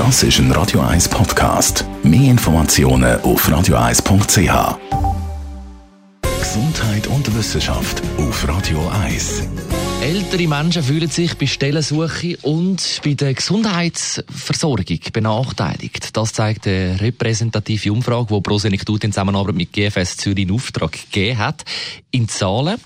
Das ist ein Radio 1 Podcast. Mehr Informationen auf radio1.ch. Gesundheit und Wissenschaft auf Radio 1. Ältere Menschen fühlen sich bei Stellensuche und bei der Gesundheitsversorgung benachteiligt. Das zeigt eine repräsentative Umfrage, die Prosenektut in Zusammenarbeit mit GFS Zürich in Auftrag gegeben hat. In Zahlen.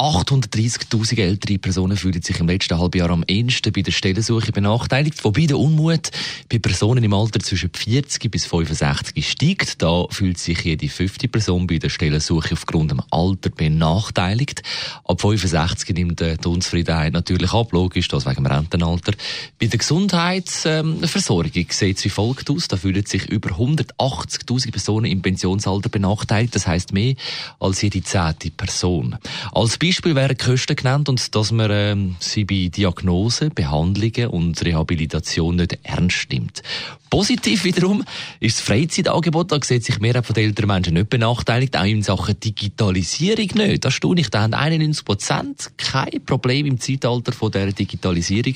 830.000 ältere Personen fühlen sich im letzten halben Jahr am ehesten bei der Stellensuche benachteiligt, wobei der Unmut bei Personen im Alter zwischen 40 bis 65 steigt. Da fühlt sich jede fünfte Person bei der Stellensuche aufgrund des Alter benachteiligt. Ab 65 nimmt die Unzufriedenheit natürlich ab, logisch, das wegen dem Rentenalter. Bei der Gesundheitsversorgung sieht es wie folgt aus. Da fühlen sich über 180.000 Personen im Pensionsalter benachteiligt, das heißt mehr als jede zehnte Person. Als Beispiel werden Kosten genannt und dass man ähm, sie bei Diagnose, Behandlungen und Rehabilitation nicht ernst nimmt. Positiv wiederum ist das Freizeitangebot, da sieht sich mehr von den älteren Menschen nicht benachteiligt, auch in Sachen Digitalisierung nicht. Das staune ich, da haben 91 Prozent kein Problem im Zeitalter von der Digitalisierung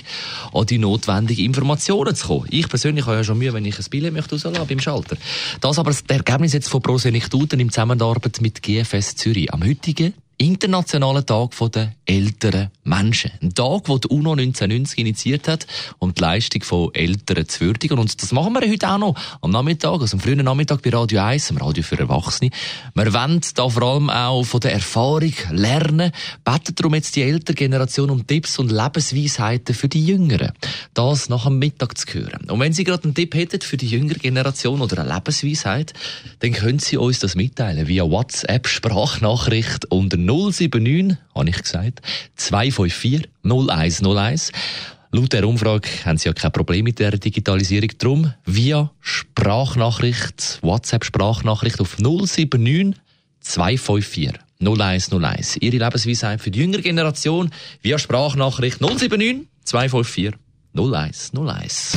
an die notwendigen Informationen zu kommen. Ich persönlich habe ja schon Mühe, wenn ich ein Billett möchte rauslassen beim Schalter. Das aber das Ergebnis jetzt von Prosenektuten im Zusammenarbeit mit GFS Zürich. Am heutigen Internationalen Tag der älteren Menschen. Ein Tag, den die UNO 1990 initiiert hat, um die Leistung von Älteren zu würdigen. Und das machen wir heute auch noch am Nachmittag, also am frühen Nachmittag bei Radio 1, am Radio für Erwachsene. Wir wollen da vor allem auch von der Erfahrung lernen, beten darum jetzt die ältere Generation um Tipps und Lebensweisheiten für die Jüngeren. Das nach dem Mittag zu hören. Und wenn Sie gerade einen Tipp hätten für die jüngere Generation oder eine Lebensweisheit, dann können Sie uns das mitteilen via WhatsApp, Sprachnachricht unter 079, habe ich gesagt, 254 0101. Laut der Umfrage haben Sie ja kein Problem mit der Digitalisierung. Drum via Sprachnachricht, WhatsApp-Sprachnachricht auf 079 254 0101. Ihre Lebensweisheit für die jüngere Generation via Sprachnachricht 079 254 0101.